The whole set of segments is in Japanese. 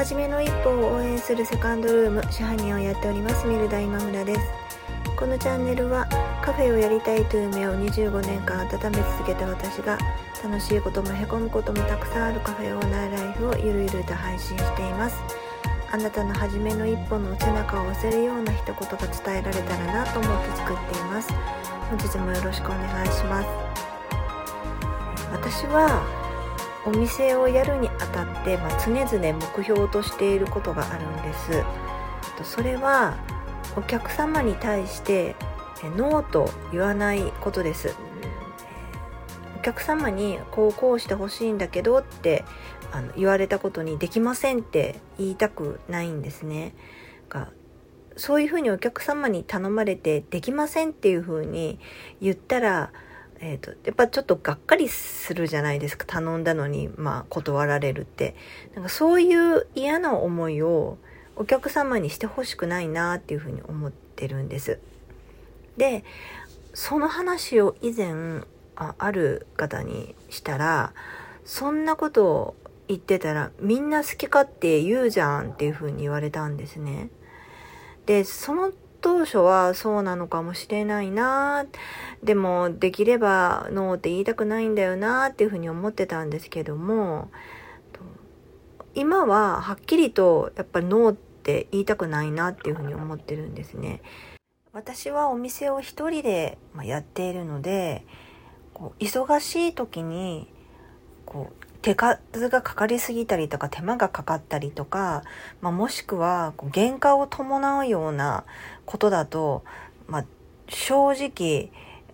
初めの一歩を応援するセカンドルーム支配人をやっておりますミルダ今村です。このチャンネルはカフェをやりたいという夢を25年間温め続けた私が楽しいこともへこむこともたくさんあるカフェオーナーライフをゆるゆると配信しています。あなたの初めの一歩の背中を押せるような一言が伝えられたらなと思って作っています。本日もよろしくお願いします。私はお店をやるにあたって、まあ、常々目標としていることがあるんです。それはお客様に対してノーと言わないことです。お客様にこうこうしてほしいんだけどってあの言われたことにできませんって言いたくないんですね。がそういうふうにお客様に頼まれてできませんっていうふうに言ったらえーと、やっぱちょっとがっかりするじゃないですか。頼んだのに、まあ、断られるって。なんかそういう嫌な思いをお客様にしてほしくないなっていうふうに思ってるんです。でその話を以前あある方にしたらそんなことを言ってたらみんな好き勝手言うじゃんっていうふうに言われたんですね。でその当初はそうなのかもしれないなでもできればノーって言いたくないんだよなっていうふうに思ってたんですけども今ははっきりとやっぱりノーって言いたくないなっていうふうに思ってるんですね。私はお店を一人でやっているのでこう忙しい時にこう手数がかかりすぎたりとか手間がかかったりとか、まあ、もしくは原価を伴うようなことだと、まあ、正直、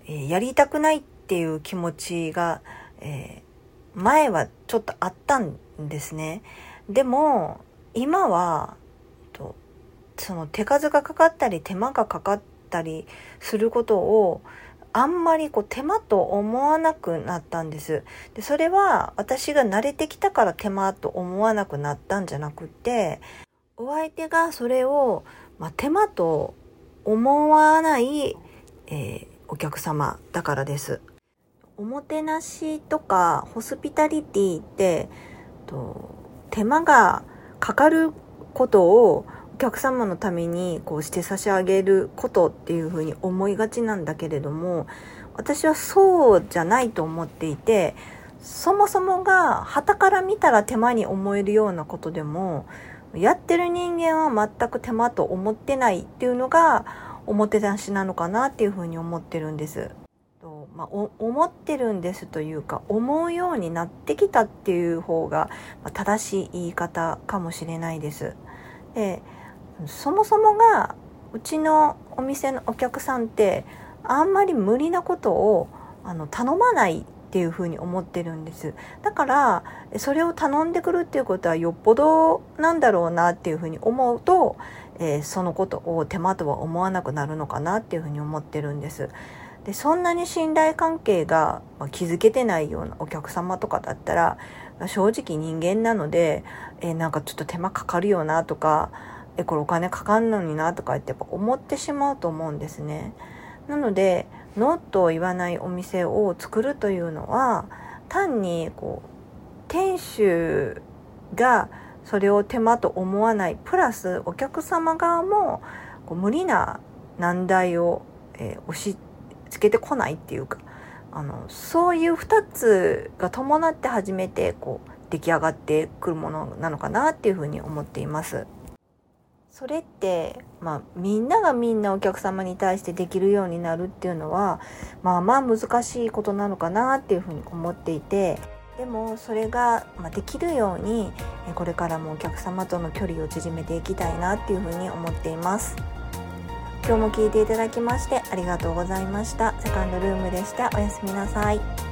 えやりたくないっていう気持ちが、えー、前はちょっとあったんですね。でも今はその手数がかかったり手間がかかったりすることをあんまりこう手間と思わなくなったんです。で、それは私が慣れてきたから手間と思わなくなったんじゃなくて、お相手がそれを、まあ、手間と思わない、えー、お客様だからです。おもてなしとかホスピタリティってと手間がかかることをお客様のためにこうして差し上げることっていうふうに思いがちなんだけれども私はそうじゃないと思っていてそもそもが旗から見たら手間に思えるようなことでもやってる人間は全く手間と思ってないっていうのがおもてなしなのかなっていうふうに思ってるんです。まあ、思ってるんですというか思うようになってきたっていう方が正しい言い方かもしれないです。でそもそもがうちのお店のお客さんってあんまり無理なことをあの頼まないっていうふうに思ってるんです。だからそれを頼んでくるっていうことはよっぽどなんだろうなっていうふうに思うと、えー、そのことを手間とは思わなくなるのかなっていうふうに思ってるんです。でそんなに信頼関係が築けてないようなお客様とかだったら正直人間なので、えー、なんかちょっと手間かかるよなとかえこれお金かかんのになとかってやっぱ思ってしまうと思うんですね。なのでノーと言わないお店を作るというのは単にこう店主がそれを手間と思わないプラスお客様側もこう無理な難題を、えー、押し付けてこないっていうかあのそういう2つが伴って初めてこう出来上がってくるものなのかなっていうふうに思っています。それって、まあ、みんながみんなお客様に対してできるようになるっていうのはまあまあ難しいことなのかなっていうふうに思っていてでもそれができるようにこれからもお客様との距離を縮めていきたいなっていうふうに思っています。今日も聞いていただきましてありがとうございました。セカンドルームでした。おやすみなさい。